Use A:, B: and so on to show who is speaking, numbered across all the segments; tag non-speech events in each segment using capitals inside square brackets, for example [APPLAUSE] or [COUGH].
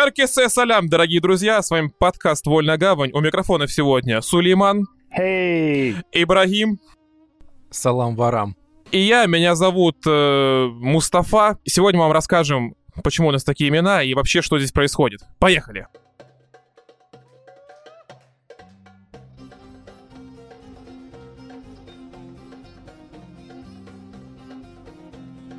A: Харкесе салям, дорогие друзья, с вами подкаст «Вольная гавань». У микрофона сегодня Сулейман,
B: Эй!
A: Ибрагим
C: Салам варам.
A: и я. Меня зовут э, Мустафа. Сегодня мы вам расскажем, почему у нас такие имена и вообще, что здесь происходит. Поехали!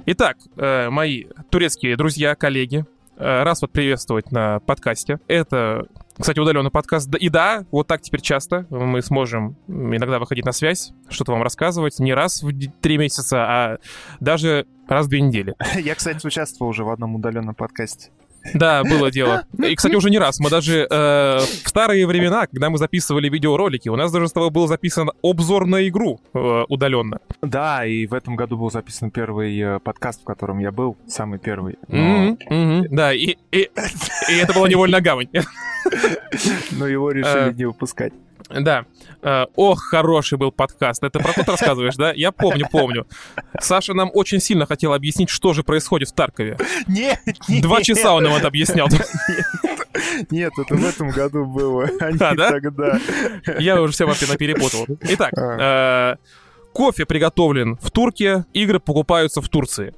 A: Итак, э, мои турецкие друзья, коллеги, раз вот приветствовать на подкасте. Это, кстати, удаленный подкаст. И да, вот так теперь часто мы сможем иногда выходить на связь, что-то вам рассказывать. Не раз в три месяца, а даже раз в две недели. [LAUGHS]
B: Я, кстати, участвовал уже в одном удаленном подкасте.
A: Да, было дело. И, кстати, уже не раз. Мы даже э, в старые времена, когда мы записывали видеоролики, у нас даже с тобой был записан обзор на игру э, удаленно.
B: Да, и в этом году был записан первый э, подкаст, в котором я был, самый первый. Но,
A: Мгм, мгм, Да, и, и, и это была невольная гавань. [LAUGHS]
B: но его решили
A: Э.
B: не выпускать.
A: Да. Э, Ох, хороший был подкаст. Это про тот рассказываешь, да? Я помню, помню. Саша нам очень сильно хотел объяснить, что же происходит в Таркове.
B: Нет,
A: Два часа он нам это объяснял.
B: Нет, это в этом году было, а не
A: А, да?
B: тогда.
A: Я уже все вообще наперепутал. Итак, э, кофе приготовлен в Турке, игры покупаются в Турции.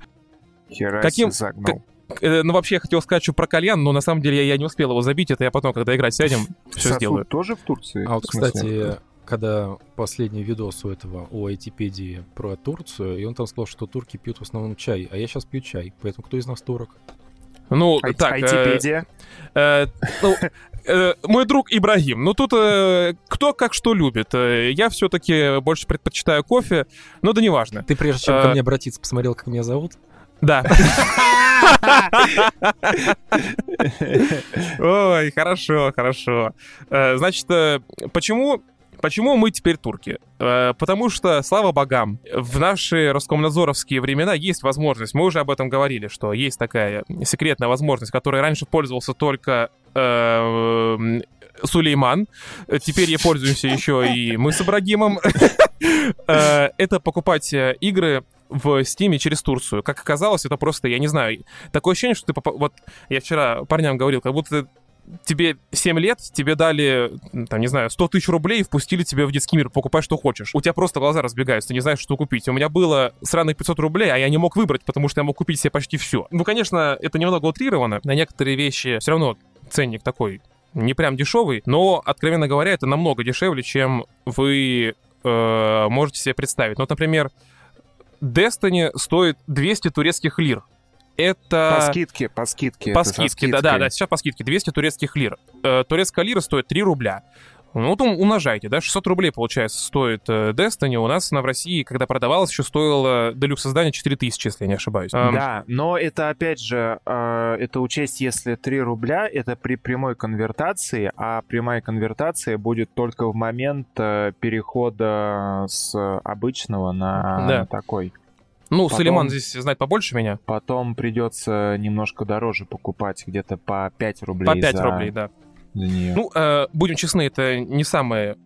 B: Хераси
A: Каким-
B: загнул.
A: Э, Ну, вообще, я хотел сказать, что про кальян, но на самом деле я, я не успел его забить. Это я потом, когда играть сядем, все
B: Сосуд
A: сделаю.
B: тоже в Турции?
C: А вот, кстати, когда последний видос у этого, у айтипедии про Турцию, и он там сказал, что турки пьют в основном чай, а я сейчас пью чай, поэтому кто из нас турок?
A: Ну,
B: Ай-
A: так, э,
B: Айтипедия.
A: э, ну, э, мой друг Ибрагим. Ну, тут э, кто как что любит. Э, Я все-таки больше предпочитаю кофе, но да неважно.
C: Ты прежде чем
A: Э,
C: ко мне обратиться, посмотрел, как меня зовут?
A: Да. [LAUGHS] Ой, хорошо, хорошо. Э, Значит, э, почему Почему мы теперь турки? Э, Потому что, слава богам, в наши роскомнадзоровские времена есть возможность, мы уже об этом говорили, что есть такая секретная возможность, которой раньше пользовался только э, Сулейман, теперь ей пользуемся еще и мы с Ибрагимом. [LAUGHS] Это покупать игры в Стиме через Турцию. Как оказалось, это просто, я не знаю, такое ощущение, что ты попа- Вот я вчера парням говорил, как будто тебе 7 лет, тебе дали, там, не знаю, 100 тысяч рублей и впустили тебя в детский мир, покупай, что хочешь. У тебя просто глаза разбегаются, ты не знаешь, что купить. У меня было сраных 500 рублей, а я не мог выбрать, потому что я мог купить себе почти все. Ну, конечно, это немного утрировано. На некоторые вещи все равно ценник такой не прям дешевый, но, откровенно говоря, это намного дешевле, чем вы э, можете себе представить. Ну, вот, например, Destiny стоит 200 турецких лир. Это...
B: По скидке, по скидке.
A: По скидке, да, да,
B: скидкой.
A: да, сейчас по скидке 200 турецких лир. Э, турецкая лира стоит 3 рубля. Ну, вот ум- умножайте, да, 600 рублей, получается, стоит э, Destiny. У нас она в России, когда продавалась, еще стоило делюкс издание 4000, если я не ошибаюсь. Эм,
B: Да, но это опять же, э, это учесть, если 3 рубля, это при прямой конвертации, а прямая конвертация будет только в момент э, перехода с обычного на
A: Да.
B: такой.
A: Ну,
B: потом-
A: Сулейман здесь знает побольше меня.
B: Потом придется немножко дороже покупать, где-то по 5 рублей
A: По 5
B: за,
A: рублей, да.
B: За нее.
A: Ну, э, будем честны, это не самая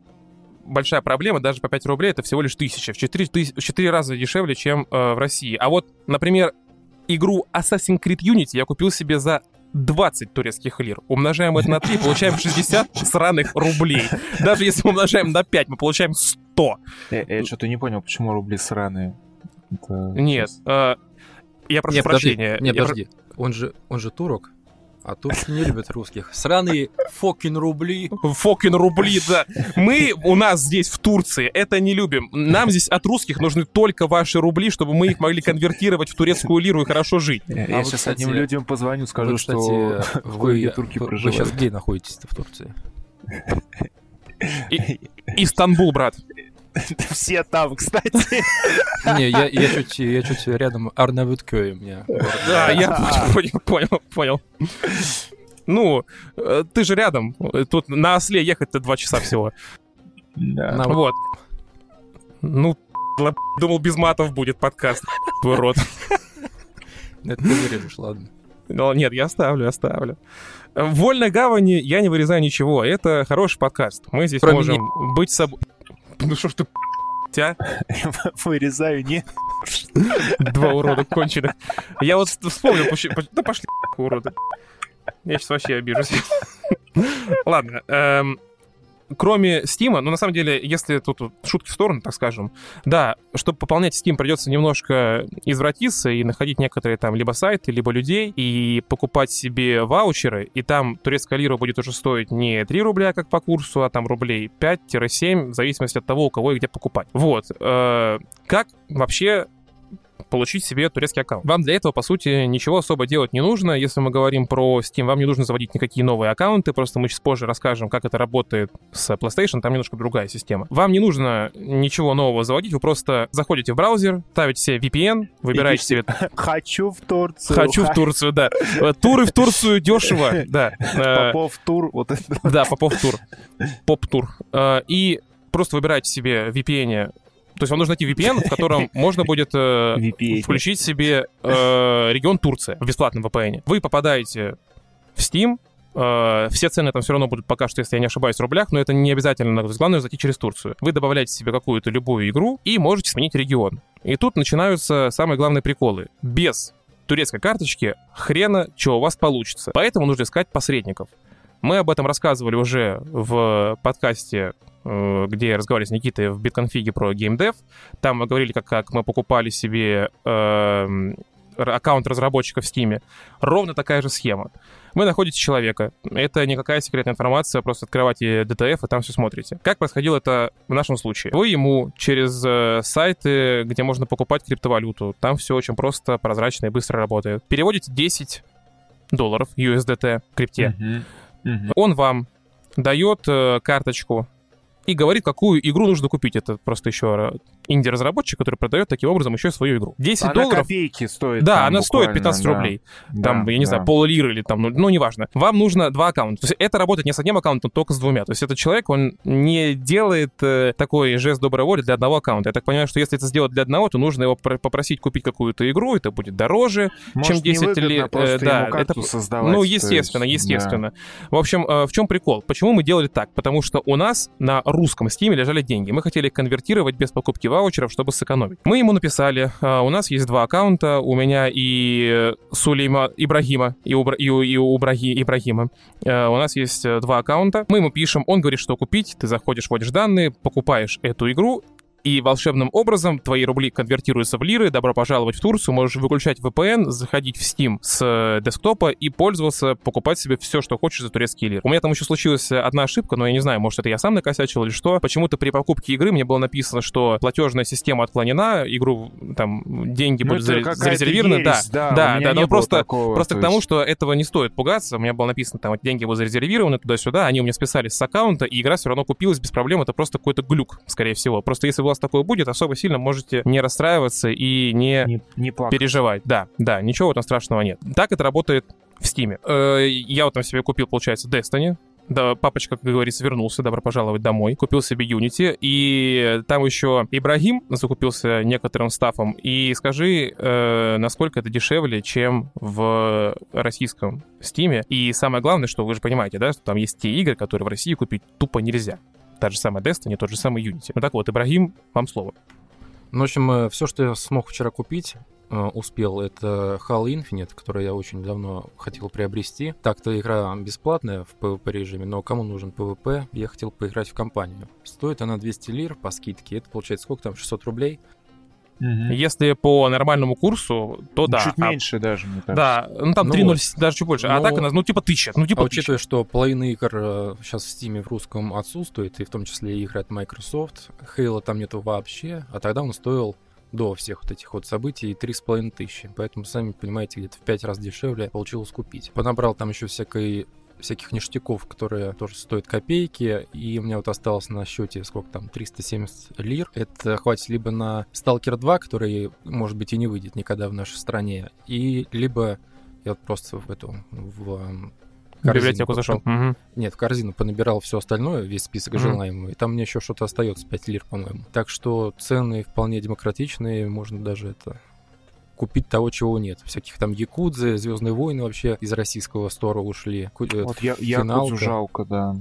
A: большая проблема. Даже по 5 рублей это всего лишь тысяча. В 4, в 4 раза дешевле, чем э, в России. А вот, например, игру Assassin's Creed Unity я купил себе за 20 турецких лир. Умножаем это на 3, [LAUGHS] получаем 60 сраных рублей. Даже если мы умножаем на 5, мы получаем 100.
B: Э, я что-то не понял, почему рубли сраные. Это
A: Нет, э, я прошу
C: Нет, подожди,
A: прощения.
C: нет,
A: Я про-
C: подожди. Он же, он же турок, а турки не любят русских. Сраные фокин рубли.
A: Фокин рубли, да. Мы у нас здесь, в Турции, это не любим. Нам здесь от русских нужны только ваши рубли, чтобы мы их могли конвертировать в турецкую лиру и хорошо жить.
B: Я,
C: А
B: я
C: вот,
B: сейчас
C: кстати,
B: одним людям позвоню, скажу,
C: Вы,
B: что
C: кстати,
B: в
C: вы,
B: турки
C: вы,
B: проживают.
C: сейчас где находитесь в Турции?
A: Истанбул, брат. [LAUGHS]
B: Все там, кстати.
C: Не, я, я, чуть, я чуть рядом Арнавуткёй у меня.
A: Да, я понял, понял, понял. Ну, э, ты же рядом. Тут на осле ехать-то два часа всего.
B: Да.
A: Вот. Ну, думал, без матов будет подкаст. Твой рот.
C: Это ты вырежешь, ладно.
A: Но нет, я оставлю, оставлю. В вольной гавани я не вырезаю ничего. Это хороший подкаст. Мы здесь
C: Кроме
A: можем быть собой. [LAUGHS] Ну что ж ты, а? [LAUGHS]
B: Вырезаю, не.
A: Два урода конченых. Я вот вспомнил, да пошли уроды. Я сейчас вообще обижусь. [LAUGHS] Ладно. эм, Кроме Steam, ну, на самом деле, если тут шутки в сторону, так скажем, да, чтобы пополнять Steam, придется немножко извратиться и находить некоторые там либо сайты, либо людей, и покупать себе ваучеры, и там турецкая лира будет уже стоить не 3 рубля, как по курсу, а там рублей 5-7, в зависимости от того, у кого и где покупать. Вот. Э, Как вообще получить себе турецкий аккаунт. Вам для этого, по сути, ничего особо делать не нужно. Если мы говорим про Steam, вам не нужно заводить никакие новые аккаунты, просто мы чуть позже расскажем, как это работает с PlayStation, там немножко другая система. Вам не нужно ничего нового заводить, вы просто заходите в браузер, ставите себе VPN, выбираете себе... [LAUGHS]
B: Хочу в Турцию.
A: Хочу в Турцию, да. Туры в Турцию дешево, [LAUGHS] да. Э,
B: Попов тур, вот это.
A: Да, Попов тур. Поп-тур. Э, И просто выбираете себе VPN то есть вам нужно найти VPN, в котором [LAUGHS] можно будет э, включить себе э, регион Турция в бесплатном VPN. Вы попадаете в Steam, э, все цены там все равно будут пока что, если я не ошибаюсь, в рублях, но это не обязательно. Главное зайти через Турцию. Вы добавляете себе какую-то любую игру и можете сменить регион. И тут начинаются самые главные приколы. Без турецкой карточки хрена, что у вас получится. Поэтому нужно искать посредников. Мы об этом рассказывали уже в подкасте, э, где я разговаривали с Никитой в битконфиге про геймдев. Там мы говорили, как, как мы покупали себе р- аккаунт разработчика в Steam. Ровно такая же схема. Вы находите человека. Это никакая секретная информация, просто открываете DTF и там все смотрите. Как происходило это в нашем случае? Вы ему через э, сайты, где можно покупать криптовалюту, там все очень просто, прозрачно и быстро работает. Переводите 10 долларов USDT в крипте.
B: Мгм.
A: Он вам дает э, карточку и говорит, какую игру нужно купить. Это просто еще инди-разработчик, который продает таким образом еще свою игру. 10
B: Она
A: долларов.
B: копейки стоит.
A: Да,
B: там
A: она стоит
B: буквально,
A: 15
B: да.
A: рублей. Там,
B: Да,
A: я не
B: да.
A: знаю, пол лиры или там, ну, ну, неважно. Вам нужно два аккаунта. То есть это работает не с одним аккаунтом, только с двумя. То есть этот человек, он не делает э, такой жест доброй воли для одного аккаунта. Я так понимаю, что если это сделать для одного, то нужно его пр- попросить купить какую-то игру, это будет дороже,
B: Может,
A: чем 10
B: невыгодно
A: лет. э, да, это-
B: создавать,
A: ну, естественно,
B: есть,
A: естественно. В общем, э, в чем прикол? Почему мы делали так? Потому что у нас на русском стиме лежали деньги. Мы хотели конвертировать без покупки ваучеров, чтобы сэкономить. Мы ему написали, э, у нас есть два аккаунта, у меня и Сулейма Ибрагима, и у, и и у Браги- Ибрагима. Э, У нас есть э, два аккаунта. Мы ему пишем, он говорит, что купить. Ты заходишь, вводишь данные, покупаешь эту игру, и волшебным образом твои рубли конвертируются в лиры, добро пожаловать в Турцию, можешь выключать VPN, заходить в Steam с э, десктопа и пользоваться, покупать себе все, что хочешь за турецкие лиры. У меня там еще случилась одна ошибка, но я не знаю, может это я сам накосячил или что. Почему-то при покупке игры мне было написано, что платежная система отклонена, игру, там, деньги
B: Ну,
A: будут зарезервированы. Да,
B: ересь, да,
A: да, да,
B: не
A: но просто,
B: такого,
A: просто к
B: то
A: тому, что этого не стоит пугаться. У меня было написано, там, деньги будут зарезервированы туда-сюда, они у меня списались с аккаунта, и игра все равно купилась без проблем. Это просто какой-то глюк, скорее всего. Просто если у вас такое будет, особо сильно можете не расстраиваться и не,
B: Не, не плакать.
A: переживать. Да, да, ничего этом страшного нет. Так это работает в Steam. Э, Я вот там себе купил, получается, Destiny. Да, папочка, как говорится, вернулся, добро пожаловать домой. Купил себе Unity, и там еще Ибрагим закупился некоторым стафом. И скажи, э, насколько это дешевле, чем в российском Стиме. И самое главное, что вы же понимаете, да, что там есть те игры, которые в России купить тупо нельзя. Та же самая Destiny, тот же самый Unity. Ну так вот, Ибрагим, вам слово.
C: Ну, в общем, все, что я смог вчера купить, э, успел, это Halo Infinite, который я очень давно хотел приобрести. Так-то игра бесплатная в PvP режиме, но кому нужен PvP, я хотел поиграть в компанию. Стоит она 200 лир по скидке, это получается сколько там, 600 рублей?
B: Мгм.
A: Если по нормальному курсу, то да.
B: Чуть
A: А-
B: меньше даже, мне кажется.
A: Да, ну там
C: Ну
A: 3.0,
C: вот.
A: даже чуть больше. А
C: Ну,
A: так она, ну типа тысяча, ну типа
C: А
A: тысяча.
C: учитывая, что половина игр сейчас в Steam в русском отсутствует, и в том числе игры от Microsoft, Halo там нету вообще, а тогда он стоил до всех вот этих вот событий 3,5 тысячи. Поэтому, сами понимаете, где-то в 5 раз дешевле получилось купить. Понабрал там еще всякой всяких ништяков, которые тоже стоят копейки, и у меня вот осталось на счете сколько там, 370 лир. Это хватит либо на Stalker 2, который, может быть, и не выйдет никогда в нашей стране, и либо я вот просто в эту, в
A: В
C: корзину
A: библиотеку зашел. Мгм.
C: нет, в корзину понабирал все остальное, весь список
A: Мгм.
C: желаемого, и там мне еще что-то остается, 5 лир, по-моему. Так что цены вполне демократичные, можно даже это купить того, чего нет. Всяких там Якудзы, Звездные войны вообще из российского стора ушли. Э,
B: Вот я, я
C: финалка.
B: жалко, да.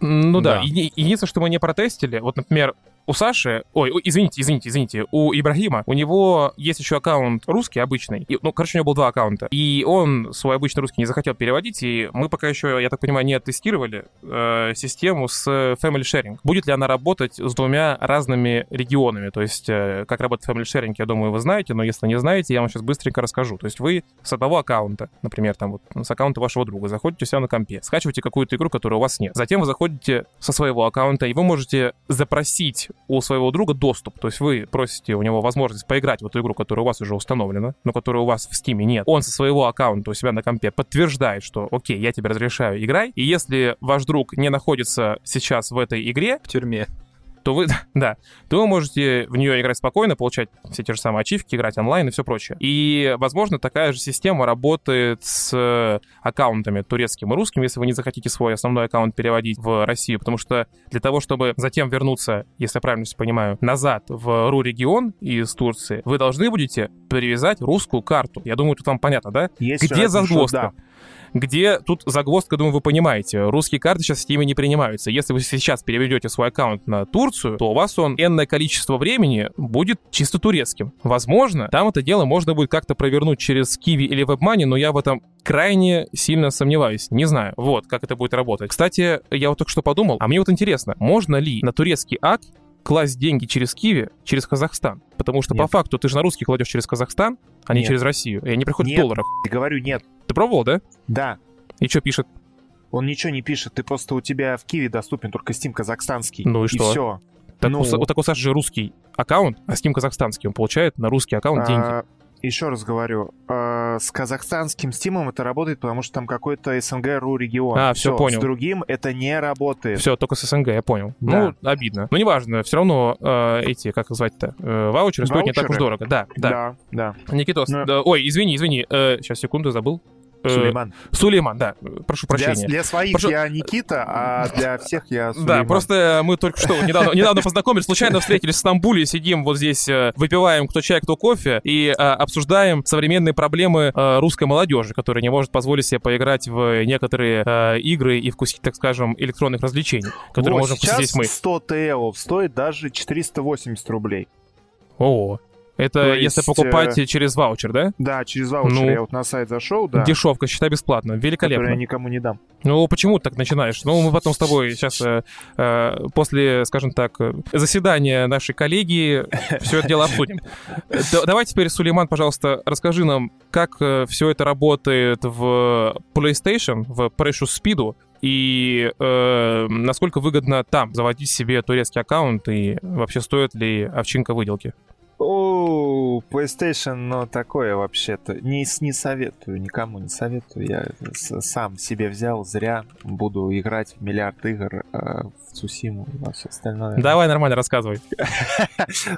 A: Ну да,
C: Да.
A: еди- единственное, что мы не протестили, вот, например, у Саши, ой, извините, извините, извините, у Ибрагима, у него есть еще аккаунт русский обычный, и, ну, короче, у него был два аккаунта, и он свой обычный русский не захотел переводить, и мы пока еще, я так понимаю, не оттестировали э, систему с Family Sharing. Будет ли она работать с двумя разными регионами? То есть, э, как работает Family Sharing, я думаю, вы знаете, но если не знаете, я вам сейчас быстренько расскажу. То есть вы с одного аккаунта, например, там вот с аккаунта вашего друга, заходите у себя на компе, скачиваете какую-то игру, которой у вас нет. Затем вы заходите со своего аккаунта, и вы можете запросить у своего друга доступ. То есть вы просите у него возможность поиграть в эту игру, которая у вас уже установлена, но которая у вас в Steam нет. Он со своего аккаунта у себя на компе подтверждает, что окей, я тебе разрешаю, играй. И если ваш друг не находится сейчас в этой игре...
C: В тюрьме
A: то вы, [LAUGHS] да, то вы можете в нее играть спокойно, получать все те же самые ачивки, играть онлайн и все прочее. И, возможно, такая же система работает с аккаунтами турецким и русским, если вы не захотите свой основной аккаунт переводить в Россию, потому что для того, чтобы затем вернуться, если я правильно все понимаю, назад в РУ-регион из Турции, вы должны будете привязать русскую карту. Я думаю, тут вам понятно, да?
B: Есть
A: Где загвоздка? Да где тут загвоздка, думаю, вы понимаете. Русские карты сейчас в Steam не принимаются. Если вы сейчас переведете свой аккаунт на Турцию, то у вас он энное количество времени будет чисто турецким. Возможно, там это дело можно будет как-то провернуть через Kiwi или WebMoney, но я в этом крайне сильно сомневаюсь. Не знаю, вот, как это будет работать. Кстати, я вот только что подумал, а мне вот интересно, можно ли на турецкий ак класть деньги через Киви, через Казахстан. Потому что нет. по факту ты же на русский кладешь через Казахстан, а нет. не через Россию. И они приходят
B: нет,
A: в долларах.
B: Я говорю, нет.
A: Ты пробовал, да?
B: Да.
A: И что пишет?
B: Он ничего не пишет, ты просто у тебя в Киеве доступен только Steam казахстанский.
A: Ну и, и что?
B: все.
A: Так, ну... у, у, так у Саши же русский аккаунт, а Steam казахстанский. Он получает на русский аккаунт деньги. А,
B: еще раз говорю, э, с казахстанским стимом это работает, потому что там какой-то СНГ-РУ регион.
A: А, все, понял.
B: С другим это не работает.
A: Все, только с СНГ, я понял. Да. Ну, обидно. Но неважно, все равно э, эти, как их звать-то, э, ваучеры, ваучеры стоят не так уж дорого. Да, да.
B: Да,
A: да. Никитос, Но... да, ой, извини, извини, э, сейчас, секунду, забыл.
B: Э, Сулейман.
A: Сулейман, да. Прошу прощения.
B: Для, для своих Прошу... я Никита, а для всех я
A: Сулейман. Да, просто мы только что недавно, недавно познакомились, случайно встретились в Стамбуле, сидим вот здесь, э, выпиваем кто чай, кто кофе, и а, обсуждаем современные проблемы а, русской молодежи, которая не может позволить себе поиграть в некоторые а, игры и вкусить, так скажем, электронных развлечений, которые вот, можем вкусить здесь мы.
B: 100 ТЭО стоит даже 480 рублей.
A: О, это То если покупать э... через ваучер, да?
B: Да, через ваучер. Ну, я вот на сайт зашел, да.
A: Дешевка, считай бесплатно. Великолепно.
B: Я никому не дам.
A: Ну, почему ты так начинаешь? Ну, мы потом с тобой сейчас, э, э, после, скажем так, заседания нашей коллегии [LAUGHS] все это дело обсудим. Давай теперь, Сулейман, пожалуйста, расскажи нам, как э, все это работает в PlayStation, в Precious Speed, и э, насколько выгодно там заводить себе турецкий аккаунт, и вообще стоит ли овчинка выделки?
B: О, PlayStation, ну, такое вообще-то. Не, не советую, никому не советую. Я сам себе взял, зря буду играть в миллиард игр э, в Цусиму и во все остальное.
A: Давай нормально рассказывай. [LAUGHS]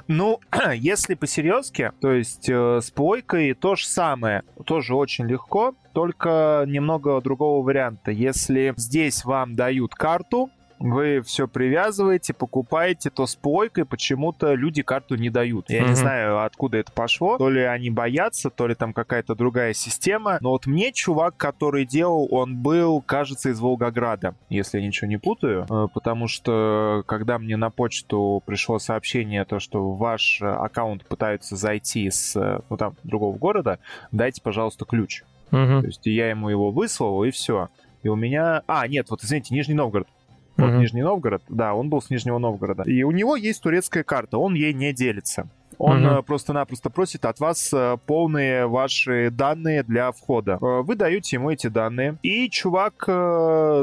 B: Ну, [CLEARS THROAT] если по-серьезки, то есть э, с плойкой то же самое. Тоже очень легко, только немного другого варианта. Если здесь вам дают карту, вы все привязываете, покупаете, то с плойкой почему-то люди карту не дают. Я mm-hmm. не знаю, откуда это пошло. То ли они боятся, то ли там какая-то другая система. Но вот мне чувак, который делал, он был, кажется, из Волгограда, если я ничего не путаю. Э, потому что когда мне на почту пришло сообщение, то, что ваш аккаунт пытаются зайти с ну, там, другого города, дайте, пожалуйста, ключ.
A: Mm-hmm.
B: То есть я ему его выслал, и все. И у меня... А, нет, вот, извините, Нижний Новгород. Вот mm-hmm. Нижний Новгород, да, он был с Нижнего Новгорода. И у него есть турецкая карта, он ей не делится. Он угу. просто-напросто просит от вас э, полные ваши данные для входа. Э, вы даете ему эти данные, и чувак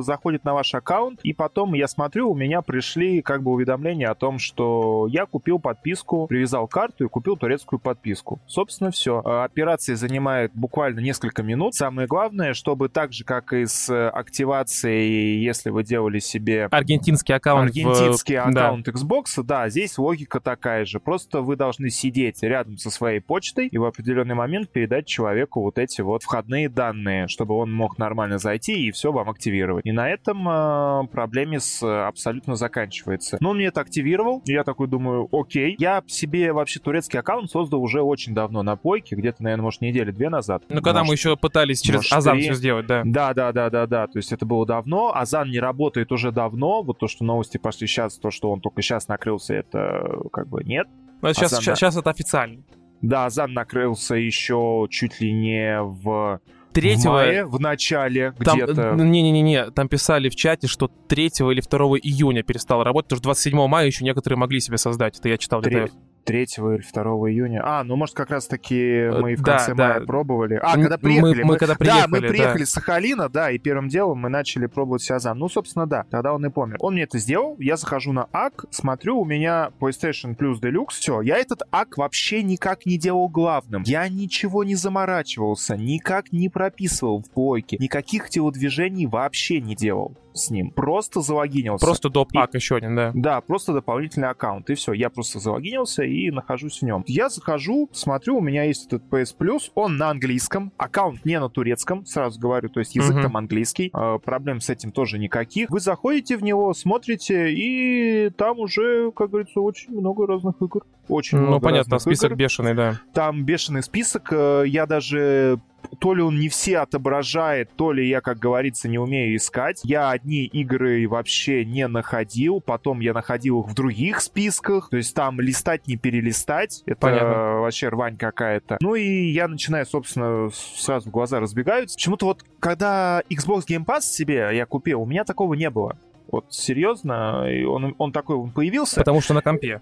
B: заходит на ваш аккаунт, и потом я смотрю, у меня пришли как бы уведомления о том, что я купил подписку, привязал карту и купил турецкую подписку. Собственно, все. Операция занимает буквально несколько минут. Самое главное, чтобы так же, как и с активацией, если вы делали себе...
A: Аргентинский аккаунт.
B: Аргентинский в... аккаунт да. Xbox, да, здесь логика такая же. Просто вы должны должны сидеть рядом со своей почтой и в определенный момент передать человеку вот эти вот входные данные, чтобы он мог нормально зайти и все вам активировать. И на этом э, проблеме с абсолютно заканчивается. Но он мне это активировал, и я такой думаю, окей. Я себе вообще турецкий аккаунт создал уже очень давно на пойке, где-то, наверное, может, недели две назад.
A: Ну, когда
B: может,
A: мы еще пытались через
B: может,
A: Азан
B: три.
A: все сделать, да.
B: Да, да, да, да, да. То есть это было давно. Азан не работает уже давно. Вот то, что новости пошли сейчас, то, что он только сейчас накрылся, это как бы нет.
A: Но сейчас,
B: Азан,
A: сейчас, сейчас это официально.
B: Да, Азан накрылся еще чуть ли не в, в
A: Третьего...
B: мае, в начале
A: Там,
B: где-то.
A: не-не-не, там писали в чате, что 3 или 2 июня перестал работать, потому что 27 мая еще некоторые могли себе создать. Это я читал
B: Три-
A: где-то.
B: 3 или 2 июня. А, ну, может, как раз-таки мы в
A: да,
B: конце
A: да.
B: мая пробовали. А, когда
A: мы-
B: приехали.
A: мы когда приехали,
B: Да, мы
A: да.
B: приехали с Сахалина, да, и первым делом мы начали пробовать Сиазан. Ну, собственно, да, тогда он и помер. Он мне это сделал, я захожу на АК, смотрю, у меня PlayStation Plus Deluxe, все. Я этот АК вообще никак не делал главным. Я ничего не заморачивался, никак не прописывал в плойке, никаких телодвижений вообще не делал с ним. Просто залогинился.
A: Просто доп.
B: И-
A: ак еще один, да.
B: Да, просто дополнительный аккаунт, и все. Я просто залогинился и нахожусь в нем. Я захожу, смотрю, у меня есть этот PS Plus, он на английском, аккаунт не на турецком, сразу говорю, то есть язык
A: Мгм.
B: там английский, э, проблем с этим тоже никаких. Вы заходите в него, смотрите, и там уже, как говорится, очень много разных игр. Очень
A: Ну,
B: много
A: понятно,
B: разных
A: список
B: игр.
A: бешеный, да.
B: Там бешеный список, э, я даже то ли он не все отображает, то ли я, как говорится, не умею искать. Я одни игры вообще не находил, потом я находил их в других списках, то есть там листать не перелистать, это
A: Понятно.
B: вообще рвань какая-то. Ну и я начинаю, собственно, сразу глаза разбегаются. Почему-то вот, когда Xbox Game Pass себе я купил, у меня такого не было. Вот серьезно, он, он такой он появился,
A: Потому что на компе.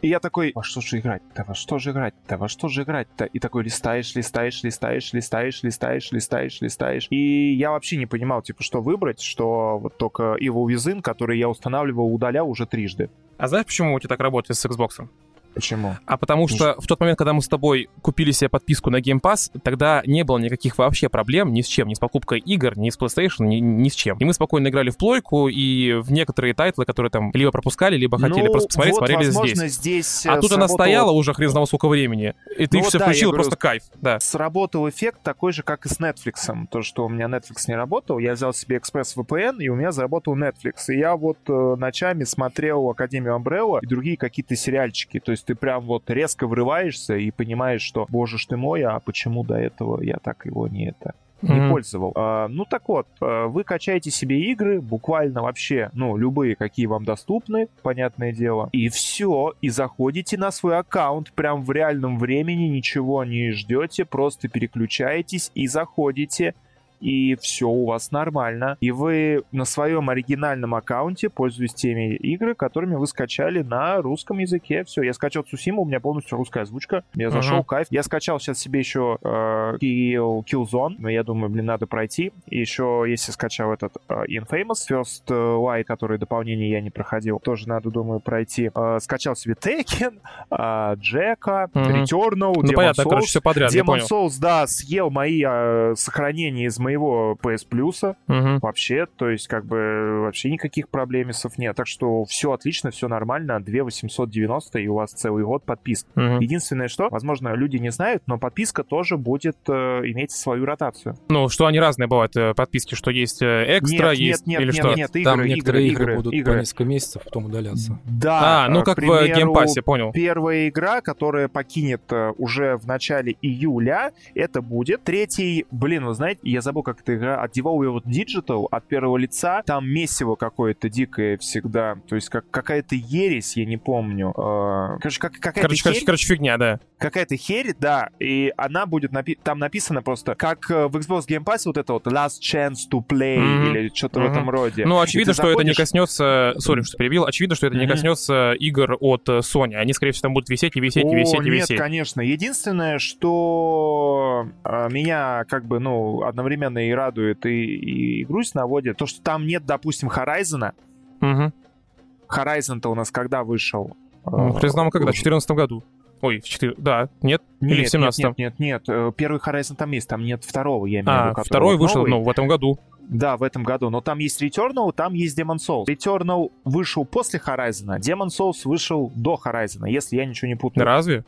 B: И я такой, во что же играть-то, во что же играть-то, во что же играть-то? И такой листаешь, листаешь, листаешь, листаешь, листаешь, листаешь, листаешь. И я вообще не понимал, типа, что выбрать, что вот только Evil Within, который я устанавливал, удалял уже трижды.
A: А знаешь, почему у тебя так работает с Xbox?
B: Почему?
A: А потому что в тот момент, когда мы с тобой купили себе подписку на Game Pass, тогда не было никаких вообще проблем ни с чем, ни с покупкой игр, ни с PlayStation, ни, ни с чем. И мы спокойно играли в плойку, и в некоторые тайтлы, которые там либо пропускали, либо хотели
B: Ну,
A: просто посмотреть,
B: вот,
A: смотрели
B: возможно,
A: здесь.
B: здесь
A: А
B: э,
A: тут она стояла уже хрен знал сколько времени, и ты
B: Ну
A: все
B: да,
A: включил,
B: говорю,
A: просто кайф, да.
B: Сработал эффект такой же, как и с Netflix. То, что у меня Netflix не работал, я взял себе Express VPN, и у меня заработал Netflix. И я вот э, ночами смотрел Академию Umbrella и другие какие-то сериальчики. То есть ты прям вот резко врываешься и понимаешь, что, боже ж ты мой, а почему до этого я так его не это не
A: Мгм.
B: пользовал. А, ну так вот, а, вы качаете себе игры, буквально вообще, ну, любые, какие вам доступны, понятное дело, и все, и заходите на свой аккаунт прям в реальном времени, ничего не ждете, просто переключаетесь и заходите и все у вас нормально. И вы на своем оригинальном аккаунте пользуетесь теми игры, которыми вы скачали на русском языке. Все, я скачал Цусиму, у меня полностью русская озвучка. Я зашел,
A: Мгм.
B: кайф. Я скачал сейчас себе еще э, Kill, Killzone, но я думаю, блин, надо пройти. И еще, если скачал этот э, Infamous, First э, Light, который дополнение я не проходил, тоже надо, думаю, пройти. Э, скачал себе Tekken, э, Джека,
A: Мгм.
B: Returnal,
A: Ну
B: Demon's
A: понятно,
B: Souls.
A: короче, все подряд,
B: Demon. Souls, да, съел мои э, сохранения из моего PS Plus.
A: Мгм.
B: Вообще, то есть, как бы, вообще никаких проблемисов нет. Так что все отлично, все нормально. 2 890, и у вас целый год подписка.
A: Мгм.
B: Единственное, что, возможно, люди не знают, но подписка тоже будет э, иметь свою ротацию.
A: Ну, что они разные бывают, э, подписки, что есть э, экстра,
B: нет,
A: есть
B: нет,
A: или
B: нет,
A: что?
B: нет, игры,
C: Там
B: игры,
C: некоторые игры,
B: игры,
C: будут
B: игры.
C: по несколько месяцев потом удаляться.
B: Да,
A: А, ну как
B: к
A: в
B: примеру,
A: Game Pass е, понял.
B: Первая игра, которая покинет э, уже в начале июля, это будет третий, блин, вы знаете, я забыл, как эта игра, от Devolver Digital, от первого лица, там месиво какое-то дикое всегда, то есть как какая-то ересь, я не помню. Э, Короче, как, какая-то
A: Короче, короче,
B: херь,
A: короче, фигня, да.
B: какая-то херь, да, и она будет, напи- там написано просто, как э, в Xbox Game Pass вот это вот last chance to play
A: Мгм.
B: или что-то в
A: Мгм.
B: этом роде.
A: Ну, очевидно, что это не
B: заходишь-
A: коснется... Сори, что перебил. Очевидно, что это не
B: Мгм.
A: коснется игр от э, Sony. Они, скорее всего, там будут висеть и висеть, и висеть, и
B: нет,
A: висеть.
B: конечно. Единственное, что меня как бы, ну, одновременно и радует, и, и грусть наводит, то, что там нет, допустим, Horizon.
A: Мгм.
B: Horizon-то у нас когда вышел?
A: Ну,
B: А,
A: Хрен знает, когда, в 2014 году. Ой, в 4... Да, нет?
B: Нет,
A: Или в 17
B: нет, нет, нет, нет. Э, Первый Horizon там есть, там нет второго, я имею в
A: А,
B: виду. который
A: второй
B: вот
A: вышел,
B: новый.
A: ну, в этом году.
B: Да, в этом году. Но там есть Returnal, там есть Demon Souls. Returnal вышел после Horizon, Demon Souls вышел до Horizon, если я ничего не путаю.
A: Разве?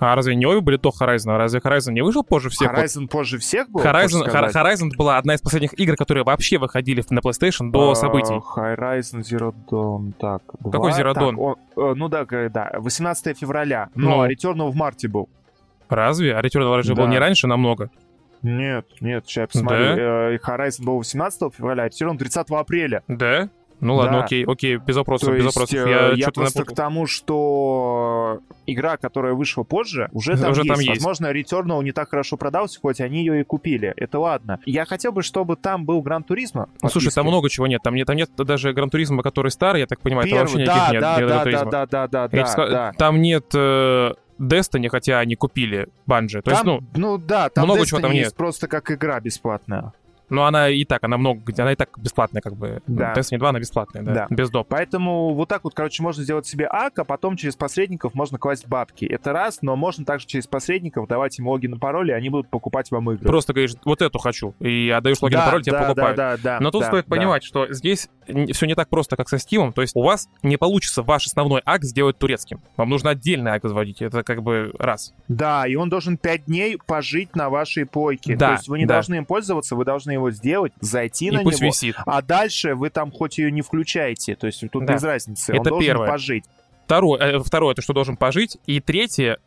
A: А разве не обе были до Horizon? Разве Horizon не вышел позже всех?
B: Horizon вот? позже всех был?
A: Horizon, Horizon была одна из последних игр, которые вообще выходили на PlayStation до uh, событий.
B: Horizon Zero Dawn, так.
A: Какой Zero Dawn?
B: Так, он, э, ну да, да, 18 февраля. Но ну. Returnal в марте был.
A: Разве? А Returnal да. был не раньше намного?
B: Нет, нет, сейчас я посмотрю. Да? Э, Horizon был 18 февраля, а Returnal 30 апреля.
A: Да? Ну ладно, да. окей, окей, без вопросов, То без вопросов.
B: Я, я просто напутал. к тому, что игра, которая вышла позже, уже там, уже есть. там есть. Возможно, Returnal не так хорошо продался, хоть они ее и купили. Это ладно. Я хотел бы, чтобы там был Гран Туризма.
A: Ну, слушай, там много чего нет. Там нет, там нет даже Гран Туризма, который старый, я так понимаю, Первый, там вообще
B: да,
A: никаких
B: да,
A: нет.
B: Да, да, да, да, да, да, да.
A: Там нет э, Destiny, хотя они купили Банжи. То
B: там,
A: есть, ну,
B: ну да, там много Destiny чего там нет. просто как игра бесплатная.
A: Но она и так, она много, она и так бесплатная, как бы. Да. Destiny 2, она бесплатная, да, да. без доп.
B: Поэтому вот так вот, короче, можно сделать себе ак, а потом через посредников можно класть бабки. Это раз, но можно также через посредников давать им логин и пароль, и они будут покупать вам игры.
A: Просто говоришь, вот эту хочу, и отдаешь логин
B: да,
A: и пароль, тебе
B: да,
A: покупают.
B: Да, да, да,
A: но тут
B: да,
A: стоит
B: да.
A: понимать, что здесь все не так просто, как со Steam, то есть у вас не получится ваш основной ак сделать турецким. Вам нужно отдельный ак заводить, это как бы раз.
B: Да, и он должен 5 дней пожить на вашей плойке. Да, то есть вы не
A: да.
B: должны им пользоваться, вы должны его сделать, зайти
A: и
B: на него,
A: висит.
B: а дальше вы там хоть ее не включаете, то есть тут
A: Да.
B: без разницы,
A: Это
B: он
A: первое.
B: должен пожить.
A: Второе, э, второе, это что должен пожить. И третье,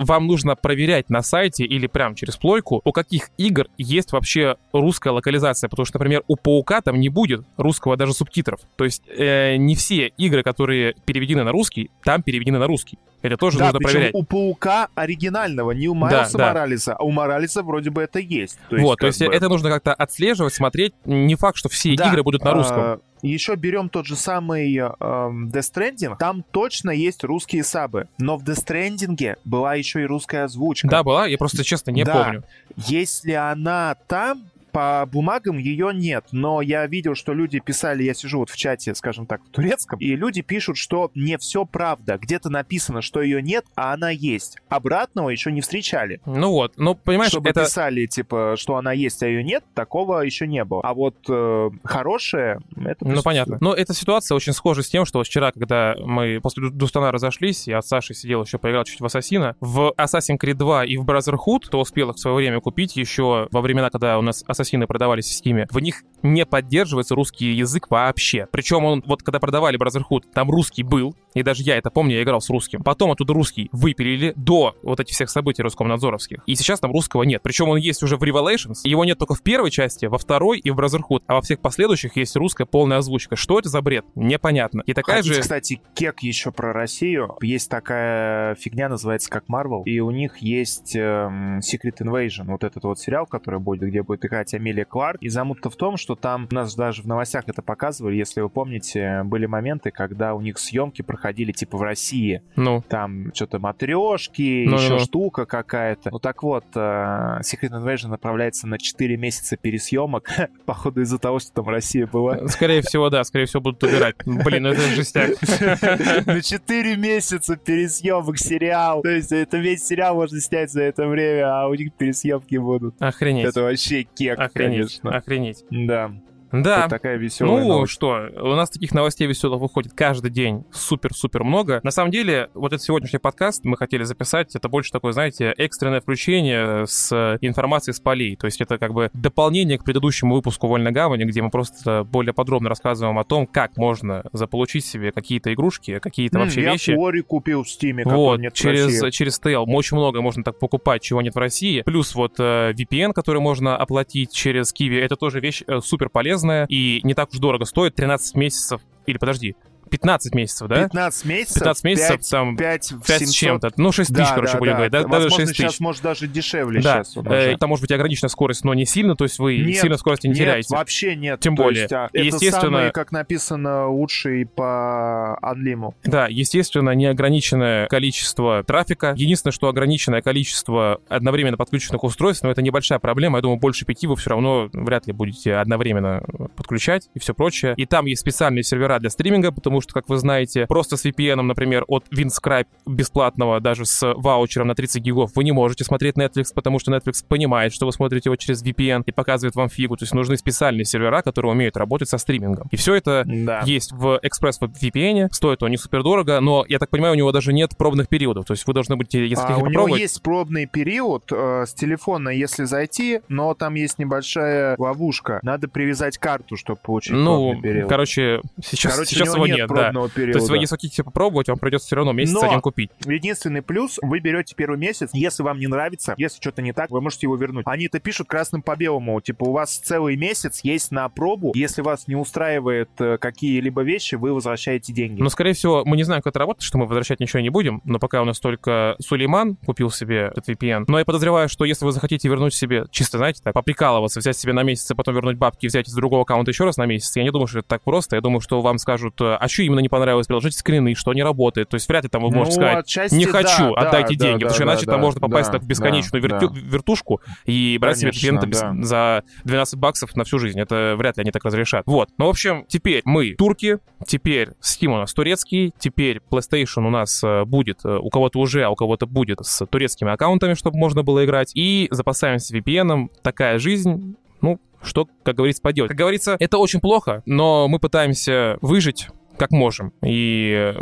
A: вам нужно проверять на сайте или прям через плойку, у каких игр есть вообще русская локализация, потому что, например, у Паука там не будет русского даже субтитров. То есть э, не все игры, которые переведены на русский, там переведены на русский. Это тоже
B: да,
A: нужно
B: причем
A: проверять.
B: у Паука оригинального, не у Майлса
A: да.
B: Моралеса, а у Моралеса вроде бы это есть. То есть,
A: вот, то есть
B: бы-
A: это нужно как-то отслеживать, смотреть. Не факт, что все
B: Да,
A: игры будут на русском.
B: а, Еще берем тот же самый эм, Death Stranding, там точно есть русские сабы, но в Death Stranding была еще и русская озвучка.
A: Да, была, я просто честно не
B: Да.
A: помню.
B: Если она там, по бумагам ее нет, но я видел, что люди писали, я сижу вот в чате, скажем так, в турецком, и люди пишут, что не все правда. Где-то написано, что ее нет, а она есть. Обратного еще не встречали.
A: Ну вот, ну понимаешь,
B: Чтобы
A: это...
B: писали, типа, что она есть, а ее нет, такого еще не было. А вот э, хорошее, это
A: Ну, понятно. Но эта ситуация очень схожа с тем, что вчера, когда мы после Ду- Дустана разошлись, я с Сашей сидел еще, поиграл чуть в Ассасина, в Assassin's Creed 2 и в Brotherhood, кто успел их в свое время купить еще во времена, когда у нас Ассасины продавались в Steam, в них не поддерживается русский язык вообще. Причем он, вот когда продавали Brotherhood, там русский был, и даже я это помню, я играл с русским. Потом оттуда русский выпилили до вот этих всех событий Роскомнадзоровских. И сейчас там русского нет. Причем он есть уже в Revelations. Его нет только в первой части, во второй и в Brotherhood. А во всех последующих есть русская полная озвучка. Что это за бред? Непонятно. И такая
B: Хотите,
A: же...
B: кстати, кек еще про Россию. Есть такая фигня, называется как Marvel, и у них есть эм, Secret Invasion, вот этот вот сериал, который будет, где будет играть Амелия Кларк. И замут-то в том, что там, у нас даже в новостях это показывали, если вы помните, были моменты, когда у них съемки проходили типа в России.
A: Ну,
B: Там что-то матрешки,
A: Ну,
B: еще
A: ну,
B: штука какая-то. Ну так вот, э, Secret Invasion направляется на 4 месяца пересъемок, [LAUGHS] походу из-за того, что там Россия была.
A: скорее всего, да, скорее всего будут убирать. Блин, это жестяк. [LAUGHS]
B: На 4 месяца пересъемок сериал. То есть это весь сериал можно снять за это время, а у них пересъемки будут.
A: Охренеть.
B: Это вообще кек,
A: Охренеть.
B: конечно.
A: Охренеть.
B: Да.
A: Да.
B: Вот такая веселая
A: Ну
B: новость.
A: что, у нас таких новостей веселых выходит каждый день супер-супер много. На самом деле, вот этот сегодняшний подкаст мы хотели записать, это больше такое, знаете, экстренное включение с информацией с полей. То есть это как бы дополнение к предыдущему выпуску «Вольной гавани», где мы просто более подробно рассказываем о том, как можно заполучить себе какие-то игрушки, какие-то
B: М,
A: вообще
B: я
A: вещи.
B: Флори купил в Стиме,
A: Вот,
B: нет в
A: через,
B: России.
A: через TL очень много можно так покупать, чего нет в России. Плюс вот э, VPN, который можно оплатить через Kiwi, это тоже вещь э, супер полезная и не так уж дорого стоит, 13 месяцев, или подожди, 15 месяцев, да?
B: 15 месяцев?
A: 15 месяцев,
B: 5,
A: там
B: 5,
A: 5 с чем-то, ну 6 тысяч, короче, будем говорить, да, даже
B: Возможно,
A: 6
B: сейчас,
A: тысяч.
B: может, даже дешевле
A: Да,
B: сейчас. он
A: э,
B: уже.
A: там может быть и ограниченная скорость, но не сильно, то есть вы
B: Нет,
A: сильно скорости не
B: нет,
A: теряете.
B: вообще нет.
A: Тем более.
B: есть, а,
A: естественно-
B: самый, как написано, лучший по Анлиму.
A: Да, естественно, неограниченное количество трафика. Единственное, что ограниченное количество одновременно подключенных устройств, но это небольшая проблема. Я думаю, больше пяти вы все равно вряд ли будете одновременно подключать и все прочее. И там есть специальные сервера для стриминга, потому потому что, как вы знаете, просто с VPN, например, от Windscribe бесплатного, даже с ваучером на 30 гигов, вы не можете смотреть Netflix, потому что Netflix понимает, что вы смотрите его через VPN и показывает вам фигу. То есть нужны специальные сервера, которые умеют работать со стримингом. И все это да. есть в Express VPN, стоит он не супер дорого, но я так понимаю, у него даже нет пробных периодов. То есть вы должны будете, если а, хотите
B: у попробовать... него есть пробный период э, с телефона, если зайти, но там есть небольшая ловушка. Надо привязать карту, чтобы получить ну, пробный период.
A: короче, сейчас, короче, сейчас его нет, нет да. Периода. То есть вы, если хотите попробовать, вам придется все равно месяц но один купить.
B: единственный плюс, вы берете первый месяц, если вам не нравится, если что-то не так, вы можете его вернуть. Они это пишут красным по белому, типа у вас целый месяц есть на пробу, если вас не устраивает э, какие-либо вещи, вы возвращаете деньги.
A: Но, скорее всего, мы не знаем, как это работает, что мы возвращать ничего не будем, но пока у нас только Сулейман купил себе этот VPN. Но я подозреваю, что если вы захотите вернуть себе, чисто, знаете, так, поприкалываться, взять себе на месяц, а потом вернуть бабки, взять из другого аккаунта еще раз на месяц, я не думаю, что это так просто. Я думаю, что вам скажут, а что именно не понравилось, приложите скрины, что не работает. То есть вряд ли там вы можете ну, сказать, отчасти, не хочу, да, отдайте да, деньги, да, потому что иначе да, там можно попасть да, так в бесконечную да, вертю, вертушку и брать Конечно, себе клиента да. за 12 баксов на всю жизнь. Это вряд ли они так разрешат. Вот. Ну, в общем, теперь мы турки, теперь Steam у нас турецкий, теперь PlayStation у нас э, будет, э, у кого-то уже, а у кого-то будет с турецкими аккаунтами, чтобы можно было играть. И запасаемся VPN. Такая жизнь. Ну, что, как говорится, поделать. Как говорится, это очень плохо, но мы пытаемся выжить как можем. И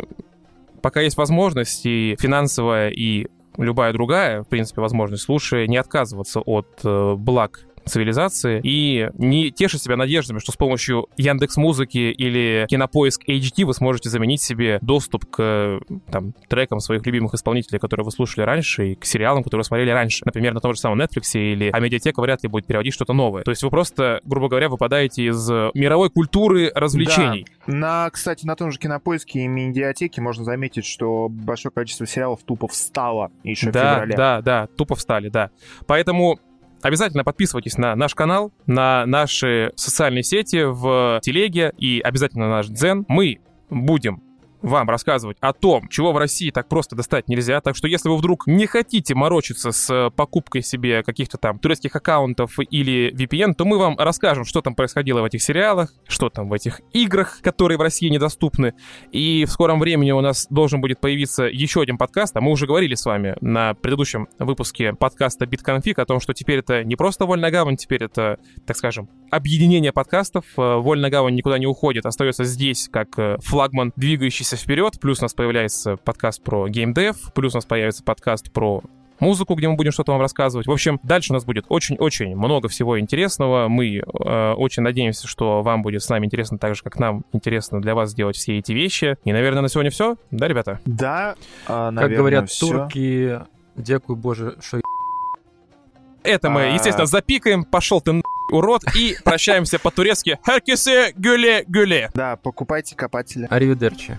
A: пока есть возможность и финансовая, и любая другая, в принципе, возможность, лучше не отказываться от э, благ цивилизации и не тешить себя надеждами, что с помощью Яндекс Музыки или Кинопоиск HD вы сможете заменить себе доступ к там, трекам своих любимых исполнителей, которые вы слушали раньше, и к сериалам, которые вы смотрели раньше. Например, на том же самом Netflix или а медиатека вряд ли будет переводить что-то новое. То есть вы просто, грубо говоря, выпадаете из мировой культуры развлечений.
B: Да. На, кстати, на том же Кинопоиске и медиатеке можно заметить, что большое количество сериалов тупо встало еще
A: да,
B: в феврале.
A: Да, да, тупо встали, да. Поэтому Обязательно подписывайтесь на наш канал, на наши социальные сети в телеге и обязательно на наш дзен. Мы будем вам рассказывать о том, чего в России так просто достать нельзя. Так что если вы вдруг не хотите морочиться с э, покупкой себе каких-то там турецких аккаунтов или VPN, то мы вам расскажем, что там происходило в этих сериалах, что там в этих играх, которые в России недоступны. И в скором времени у нас должен будет появиться еще один подкаст, а мы уже говорили с вами на предыдущем выпуске подкаста BitConfig о том, что теперь это не просто Вольная Гавань, теперь это, так скажем, объединение подкастов. Э, Вольная Гавань никуда не уходит, остается здесь как э, флагман, двигающийся двигаемся вперед, плюс у нас появляется подкаст про геймдев, плюс у нас появится подкаст про музыку, где мы будем что-то вам рассказывать. В общем, дальше у нас будет очень-очень много всего интересного. Мы э, очень надеемся, что вам будет с нами интересно так же, как нам интересно для вас сделать все эти вещи. И, наверное, на сегодня все. Да, ребята?
B: Да,
C: э, наверное, Как говорят все. турки, дякую боже, что
A: это мы, а. естественно, запикаем. Пошел ты урод. И прощаемся по-турецки. Herkese güle güle.
B: Да, покупайте копатели.
C: Аривидерчи.